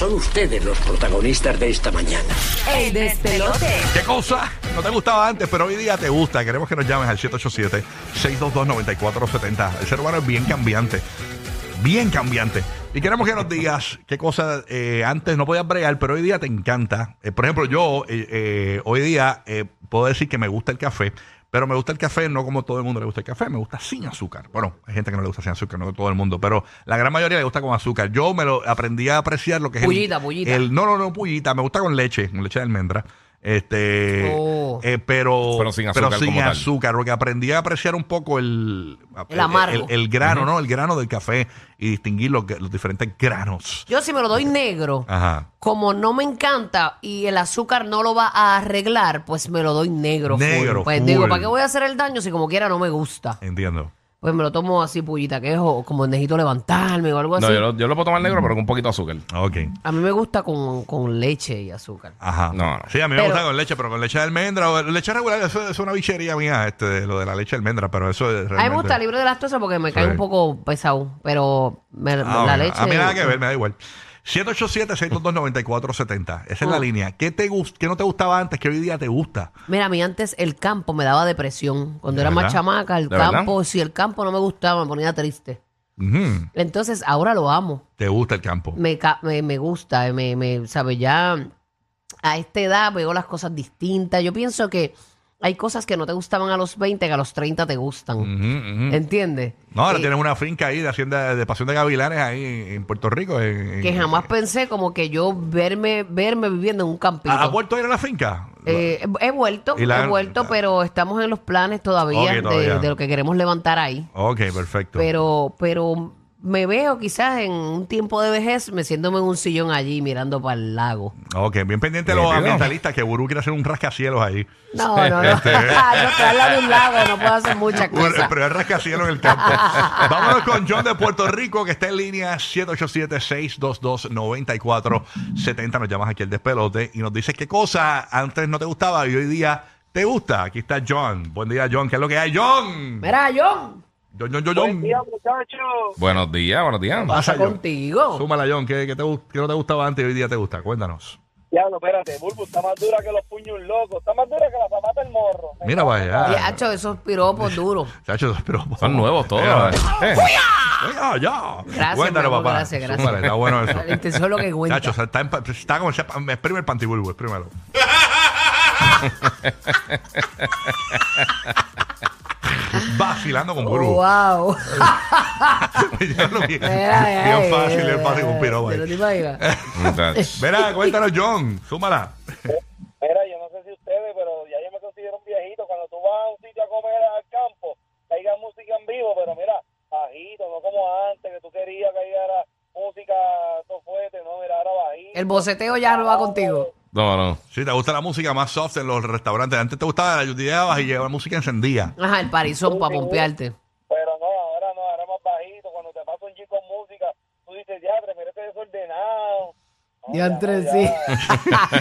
Son ustedes los protagonistas de esta mañana. El despelote. ¿Qué cosa no te gustaba antes, pero hoy día te gusta? Queremos que nos llames al 787-622-9470. El ser humano es bien cambiante. Bien cambiante. Y queremos que nos digas qué cosas eh, antes no podías bregar, pero hoy día te encanta. Eh, por ejemplo, yo eh, eh, hoy día eh, puedo decir que me gusta el café, pero me gusta el café no como todo el mundo le gusta el café, me gusta sin azúcar. Bueno, hay gente que no le gusta sin azúcar, no todo el mundo, pero la gran mayoría le gusta con azúcar. Yo me lo aprendí a apreciar lo que es Pullita, el, pullita. el- no, no, no, pullita, me gusta con leche, con leche de almendra. Este, Oh. eh, pero, Pero sin azúcar como tal. azúcar, porque aprendí a apreciar un poco el, El amargo. el, el grano, ¿no? El grano del café y distinguir los, los diferentes granos. Yo si me lo doy negro, Ajá. como no me encanta y el azúcar no lo va a arreglar, pues me lo doy negro. full. Negro, Pues full. digo, ¿para qué voy a hacer el daño si como quiera no me gusta? Entiendo. Pues me lo tomo así, pullita, que es o como necesito levantarme o algo así. No, yo lo, yo lo puedo tomar negro, pero con un poquito de azúcar. Ok. A mí me gusta con, con leche y azúcar. Ajá. No, no. Sí, a mí me Pero- gusta con leche, pero con leche de almendra. o leche regular, eso, eso es una bichería mía, este, de lo de la leche de almendra, pero eso es A mí me realmente- gusta libre de lactosa porque me cae Sí. un poco pesado, pero me- Ah, la leche... A mí nada que ver, me da igual. 787-622-9470. Esa es la Oh. línea. ¿Qué, te gust ¿Qué no te gustaba antes que hoy día te gusta? Mira, a mí antes el campo me daba depresión. Cuando ¿De era más verdad? chamaca, el campo, si el campo no me gustaba, me ponía triste. Ujú. Entonces ahora lo amo. ¿Te gusta el campo? Me, ca- me, me gusta, me, me, ¿sabes? Ya a esta edad veo las cosas distintas. Yo pienso que hay cosas que no te gustaban a los 20 que a los 30 te gustan. Ujú, ujú. ¿Entiendes? No, ahora Eh, tienes una finca ahí de hacienda de pasión de gavilanes ahí en Puerto Rico. en- en- que jamás pensé como que yo verme, verme viviendo en un campito. ¿Ha, ha vuelto a ir a la finca? Eh, he vuelto, Y la- he vuelto, pero estamos en los planes todavía, Ok, de- todavía. De, lo que queremos levantar ahí. Ok, perfecto. Pero, pero me veo quizás en un tiempo de vejez meciéndome en un sillón allí mirando para el lago. ok, bien pendiente de los ambientalistas que Burú quiere hacer un rascacielos ahí. No, no, no. no, estoy al lado de un lago, no puedo hacer muchas cosas. primer rascacielos en el campo. Vámonos con John de Puerto Rico, que está en línea 787-622-9470. Nos llamas aquí el despelote y nos dice qué cosa antes no te gustaba y hoy día te gusta. Aquí está John. Buen día, John. ¿Qué es lo que hay, John? Mira, John, John, John, John, Buen John. día, muchachos. Buenos días, buenos días. Pasa, John. contigo. Súmala, John. ¿Qué, qué te, qué no te gustaba antes y hoy día te gusta? Cuéntanos. Diablo, espérate, Bulbo está más dura que los puños locos. Está más dura que la zapata del morro. Mira para allá. hacho, esos piropos duros. Chacho, pero- Son nuevos todos. Venga, eh. venga, ya. Gracias, Cuéntanos, papá. gracias, gracias. Súmale, está bueno eso. La intención es lo que cuenta. Chacho, está, en está como exprime el pantibulbo, exprímelo. Vacilando con Burbu. Wow. Ya lo vi. Mira, bien fácil, bien fácil con piropo ¿te lo ahí. te imaginas? Muchachos. Mira, cuéntanos, John. Súmala. Mira, yo no sé si ustedes, pero ya yo me considero un viejito. Cuando tú vas a un sitio a comer al campo, caiga música en vivo, pero mira, bajito, no como antes, que tú querías que haya música todo fuerte, no, mira, ahora bajito. El boceteo ya no va contigo. No, no. Si te gusta la música más soft en los restaurantes. Antes te gustaba, llegabas y llevaba música encendida. Ajá, el parizón para pompearte. Pero no, ahora no, ahora más bajito. Cuando te pasa un chico con música, tú dices, ya, pero mira este desordenado. Entre sí.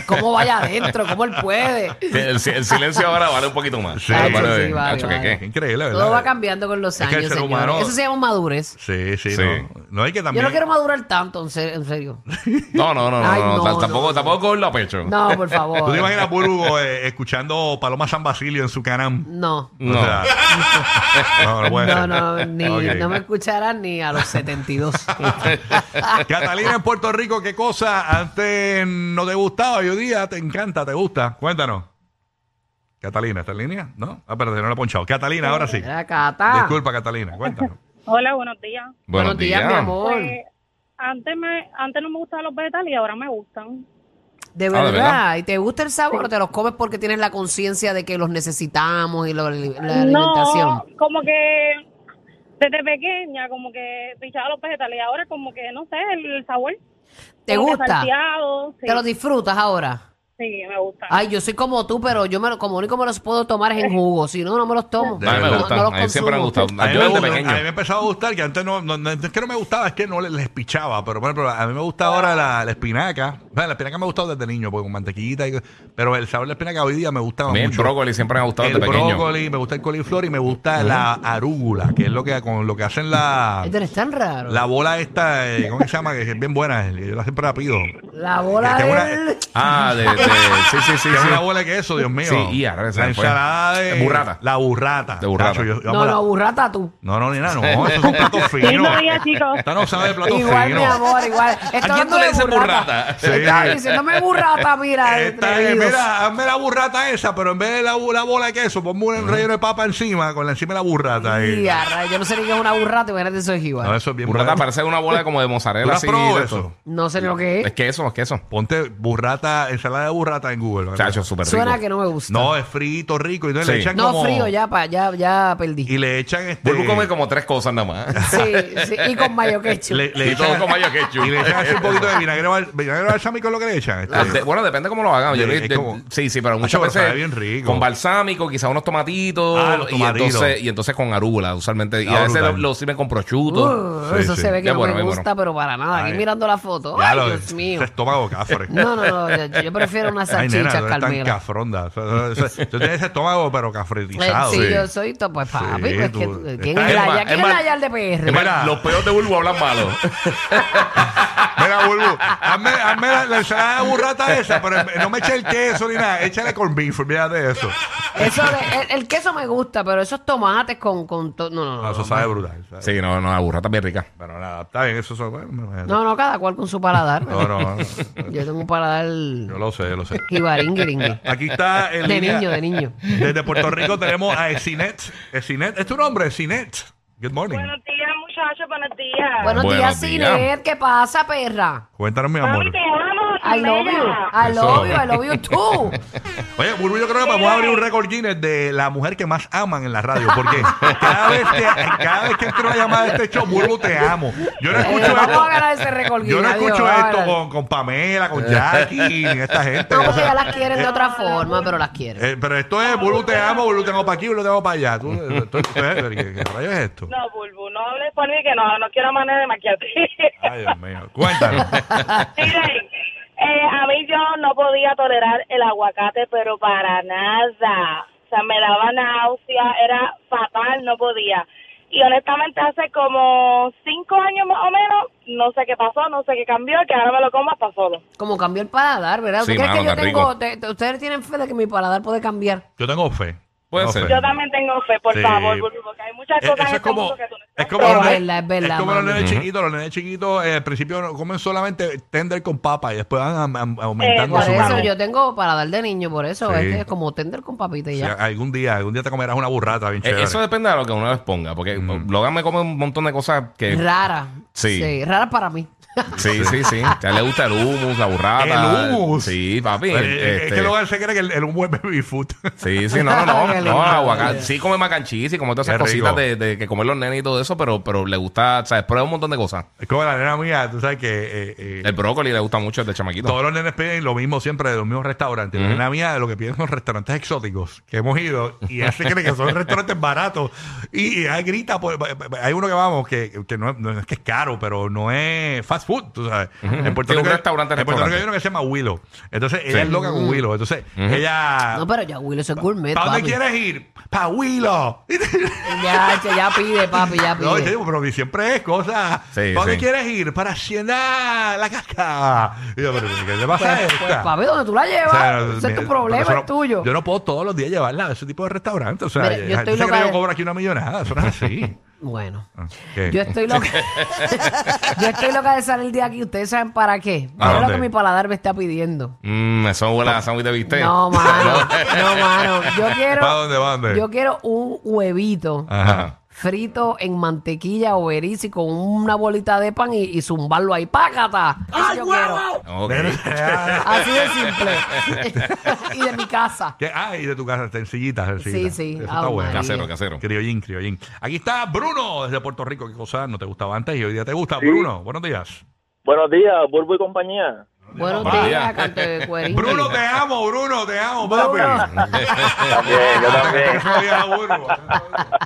¿Cómo vaya adentro? ¿Cómo él puede? El, el silencio ahora vale un poquito más. Sí. Vale. Increíble, ¿verdad? Todo va cambiando con los Es que años, ser señor. humano- Eso se llama madurez. Sí, sí, Sí. No. No hay que Yo también. no quiero madurar tanto, en ser- en serio. No, no, no, no. Ay, no, no, no, tampoco, no. tampoco con a pecho. No, por favor. ¿Tú te imaginas Burbu eh, escuchando Paloma San Basilio en su canam? No. No. O sea, no, no puede No, ser. no, ni, Ok. no me escucharán ni a los 72. Catalina en Puerto Rico, ¿qué cosa antes no te gustaba y hoy día te encanta, te gusta? Cuéntanos. Catalina, ¿está en línea? ¿No? Ah, espérate, no le he ponchado. Catalina, ahora sí. Mira, Cata. Disculpa, Catalina, cuéntanos. Hola, buenos días. Buenos días, mi amor. Pues, antes, me, antes no me gustaban los vegetales y ahora me gustan. De Ah, verdad. ¿de verdad? ¿Y te gusta el sabor o te los comes porque tienes la conciencia de que los necesitamos y lo- la alimentación? No, como que desde pequeña, como que pichaba los vegetales y ahora como que, no sé, el, sabor. ¿Te como gusta? salteado, sí, ¿Te los disfrutas ahora? Sí, me gusta. Ay, yo soy como tú, pero yo me lo, como único me los puedo tomar es en jugo. Si no, no me los tomo. De A mí me. No, no los a mí siempre me ha consumo. gustado. A mí, Yo me desde gusta- pequeño. a mí me empezó a gustar, que antes no, no, no es que no me gustaba, es que no les, les pichaba, pero por ejemplo, a mí me gusta ahora la, la espinaca, Bueno, la espinaca me ha gustado desde niño, porque con mantequillita. y- pero el sabor de la espinaca hoy día me gusta A mí el mucho. brócoli siempre me ha gustado el desde pequeño. brócoli, me gusta el coliflor y me gusta la arúgula, que es lo que con lo que hacen la, Este es tan raro. la bola esta, eh, ¿cómo que se llama? Que es bien buena, yo la siempre la pido. La bola Que tengo una- del... Ah, de, de- sí, sí, sí. Que es sí. una bola de queso, Dios mío. Sí, y ahora se la me fue. ensalada de Burrata. La burrata. De burrata. Tacho, yo- yo No, la- no, burrata tú. no, no, ni nada, no. Esos son platos finos. Lindo día, chicos. Esta no sabe de platos Igual, mi finos. amor, igual. Estoy quién tú le dices burrata? Sí. Está diciéndome burrata, mira. Esta es, atrevidos. mira, hazme la burrata esa, pero en vez de la, la bola de queso, ponme un relleno de papa encima, con la encima de la burrata. Y ahí. a rayos, yo no sé ni qué es una burrata, imagínate eso es igual. No, eso es bien Burrata bueno. parece una bola como de ¿Tú mozzarella. la has así, probado de eso? esto. No sé ni lo que Es es. queso, es queso. Ponte burrata, ensalada de burrata en Google. ¿verdad? Chacho, súper rico. Suena que no me gusta. No, es frito, rico. Y entonces le Sí. echan No, como... frío, ya, pa, ya, ya perdí. Y le echan este... Vuelvo a comer como tres cosas nada más. Sí, sí, y con mayo ketchup. Le, le Y todo echan, con mayo ketchup. Y le echan así un poquito de vinagre, bal- vinagre balsámico es lo que le echan. este. Ah, de- bueno, depende cómo lo hagan. Yo Sí, es como- sí, sí, pero muchas pero veces sabe bien rico. con balsámico, quizás unos tomatitos, Ah, los y tomatitos. entonces y entonces con arúgula usualmente y Ah, a veces lo, brutal. lo sirven con prosciutto. Uh, Sí, eso sí. se ve que Qué no bueno, me qué gusta, pero para nada. Aquí Ay. mirando la foto. Ya Ay, lo- Dios mío. ese estómago cafre. No, no, no. Yo, yo prefiero eres tan Carmela. cafronda. O sea, o sea, Tú tienes ese estómago, pero Eh, cafretizado. sí, Sí. yo soy, to- pues papi, Sí, pues tú- que ¿quién es la es más, ya? ¿Quién es es la más- ya de PR? Mira. los peos de Bulbo hablan malo. Mira, Bulbu, hazme, hazme la, la ensalada de burrata esa, pero no me eche el queso ni nada. Échale con beef, olvídate de eso. Eso de- el, el queso me gusta, pero esos tomates con, con to- no, no, no, No, eso sabe brutal. sabe. Sí, no, no, la burrata es bien rica. Pero nada, está bien, eso son... bueno, no, no, cada cual con su paladar. No, no, no. Yo tengo un paladar Yo lo sé, yo lo sé. jibaringuiringui. Aquí está en De línea- niño, de niño. Desde Puerto Rico tenemos a Esinet. Esinet, ¿es tu nombre? Esinet. Good morning. Buenos días, muchachos, buenos días. Buenos, Buenos días, días. Cinet. ¿Qué pasa, perra? Cuéntanos, mi amor. Mami, te amo, I love you. I love you. I love you too. Oye, Burbu, yo creo que vamos a abrir un récord Guinness de la mujer que más aman en la radio. Porque cada vez que, cada vez que entro una llamada de este show, Burbu, te amo. Yo no Eh, escucho vamos esto. a ganar ese récord Yo no Guinness, escucho adiós, esto vamos a con, con Pamela, con Jackie, ni esta gente. No, porque ya las quieren de otra forma, pero las quieren. eh, pero esto es Burbu, te amo, Burbu, te amo para aquí, Burbu, te amo para allá. Tú, tú- tú- ¿qué, qué rayos es esto? No, Bulbu, no hables por mí que no, no quiero manera de maquillarte. Ay, Dios mío. Cuéntanos. Miren, eh, a mí yo no podía tolerar el aguacate, pero para nada. O sea, me daba náusea, era fatal, no podía. Y honestamente hace como cinco años más o menos, no sé qué pasó, no sé qué cambió, que ahora me lo como hasta solo. Como cambió el paladar, ¿verdad? ¿Usted Sí, cree mano, que yo está tengo... rico. te- te- ¿Ustedes tienen fe de que mi paladar puede cambiar? Yo tengo fe. Puede Tengo ser. fe. Yo también tengo fe, por Sí. favor, porque hay muchas Eh, cosas en eso es este como, mundo que tú no es como los Es nenes- los chiquitos. Los nenes chiquitos eh, al principio no- comen solamente tender con papa y después van am- am- aumentando Por Por su eso yo tengo paladar de niño, por eso Sí. es que es como tender con papita y Sí, ya. algún día, algún día te comerás una burrata bien Eh, chévere. Eso depende de lo que uno les ponga. Porque Logan me come un montón de cosas que. Rara. Sí. rara para mí. Sí, sí, sí. A él le gusta el hummus, la burrata. El hummus. Sí, papi. Pero, Es que luego se cree que el, el humo es baby food. Sí, sí, no, no, no. No aguacate. Sí come mac and cheese y come todas esas Qué rico. cositas de, de que comen los nenes y todo eso, pero, pero le gusta, ¿sabes? Prueba un montón de cosas. es como la nena mía, tú sabes que eh, eh, El brócoli le gusta mucho el de chamaquito. todos los nenes piden lo mismo siempre de los mismos restaurantes. La nena mía lo que piden son restaurantes exóticos que hemos ido y ella se cree que son restaurantes baratos. Y, y ella grita, por- hay uno que vamos que, que no, es- no es que es caro, pero no es fast food, tú sabes. En Puerto un Rico, restaurante, en Puerto Rico restaurante. hay uno que se llama Willow. Entonces ella Sí. es loca con Willow. Entonces ella... No, pero ya Willow, es gourmet, ¿Para dónde quieres ir? ¡Para Willow! Ya, ya pide, papi, ya No, pide. te digo, pero siempre es cosa. Sí, ¿Para dónde sí. quieres ir? Para Hacienda La Casca. Y yo, pero ¿qué te pasa Pues, esta? pues, papi, donde tú la llevas, O sea, ese es tu problema, es tuyo. Yo no puedo todos los días llevarla a ese tipo de restaurantes. O sea, Mira, yo estoy gente que loca yo cobro aquí una millonada. Eso no es así. Bueno, Ah, ¿qué? yo estoy loca. yo estoy loca de salir de aquí. ¿Ustedes saben para qué? ¿A Para lo dónde? que mi paladar me está pidiendo. Mmm, eso huele a sándwich de bistec. No, mano. No, mano. Yo quiero. ¿Para dónde, para dónde? Yo quiero un huevito Ajá. Frito en mantequilla o beriz con una bolita de pan y, y zumbarlo ahí. ¡Pácata! Eso yo quiero. Así de simple. y de mi casa. ¿Qué? Ah, y de tu casa, sencillita, sencillita. Sí, sí. Eso está bueno. María. Casero, casero. Criollín, criollín. Aquí está Bruno desde Puerto Rico. ¿Qué cosa no te gustaba antes y hoy día te gusta? Bruno, buenos días. Buenos días, Bulbo y compañía. Buenos Papá. días, canto de cuerín. Bruno, te amo, Bruno, te amo, papi. También, yo también.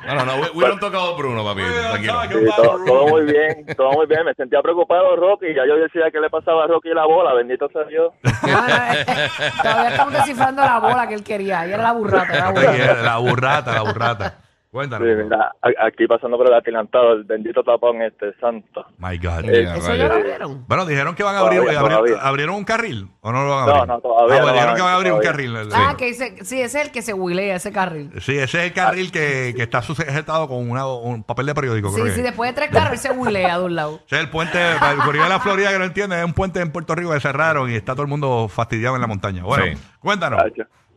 No, no, no. Talk about Bruno, papi. Tranquilo. Sí, todo, todo muy bien, todo muy bien. Me sentía preocupado, Rocky. Ya yo decía que le pasaba a Rocky la bola, bendito sea Dios. No, no, eh, eh, todavía estamos descifrando la bola que él quería. Y era la burrata, era la burrata. La burrata, la burrata. Sí, Cuéntanos. mira, aquí pasando por el atilantado, el bendito tapón este, santo. My God. Eh, Eso ya lo vieron. Bueno, dijeron que van a abrir. Todavía, abrieron, todavía. ¿Abrieron un carril? ¿O no lo van a No, abrir? no, todavía Ah, no bueno, van dijeron que van a abrir un carril. Ah, Sí. que dice, sí, ese es el que se huilea, ese carril. Sí, ese es el carril que, que está sujetado con una- un papel de periódico. Sí, creo que. sí, después de tres carros, él se huilea de un lado. Ese es el puente, para el corrido de la Florida que no entiende, es un puente en Puerto Rico que cerraron y está todo el mundo fastidiado en la montaña. Bueno, Sí. cuéntanos.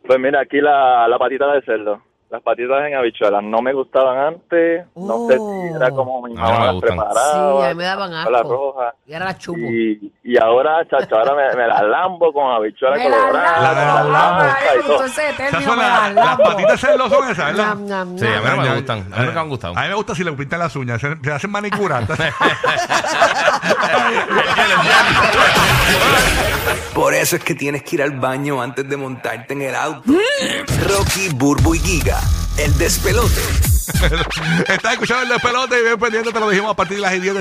Pues mira, aquí la, la patita de cerdo. Las patitas en habichuelas no me gustaban antes. No sé Oh. si era como mi mamá no me las gustan. preparaba. Sí, a mí me daban habichuela asco. roja. Y era la chupo. Y, y ahora, chacho, ahora me, me las lambo con habichuela Me la colorada. lavo, la- la la- lavo, la- ay, me y todo. gustó ese Esas término, son me las, la las lavo. patitas cerdo son esas, ¿verdad? Sí, a mí no me gustan. A mí nunca me han gustado. A mí me gusta si le pintan las uñas, se, se hacen manicura. Por eso es que tienes que ir al baño antes de montarte en el auto. Rocky, Burbu y Giga, el despelote. Estás escuchando el despelote y bien pendiente, te lo dijimos a partir de las 10 de esta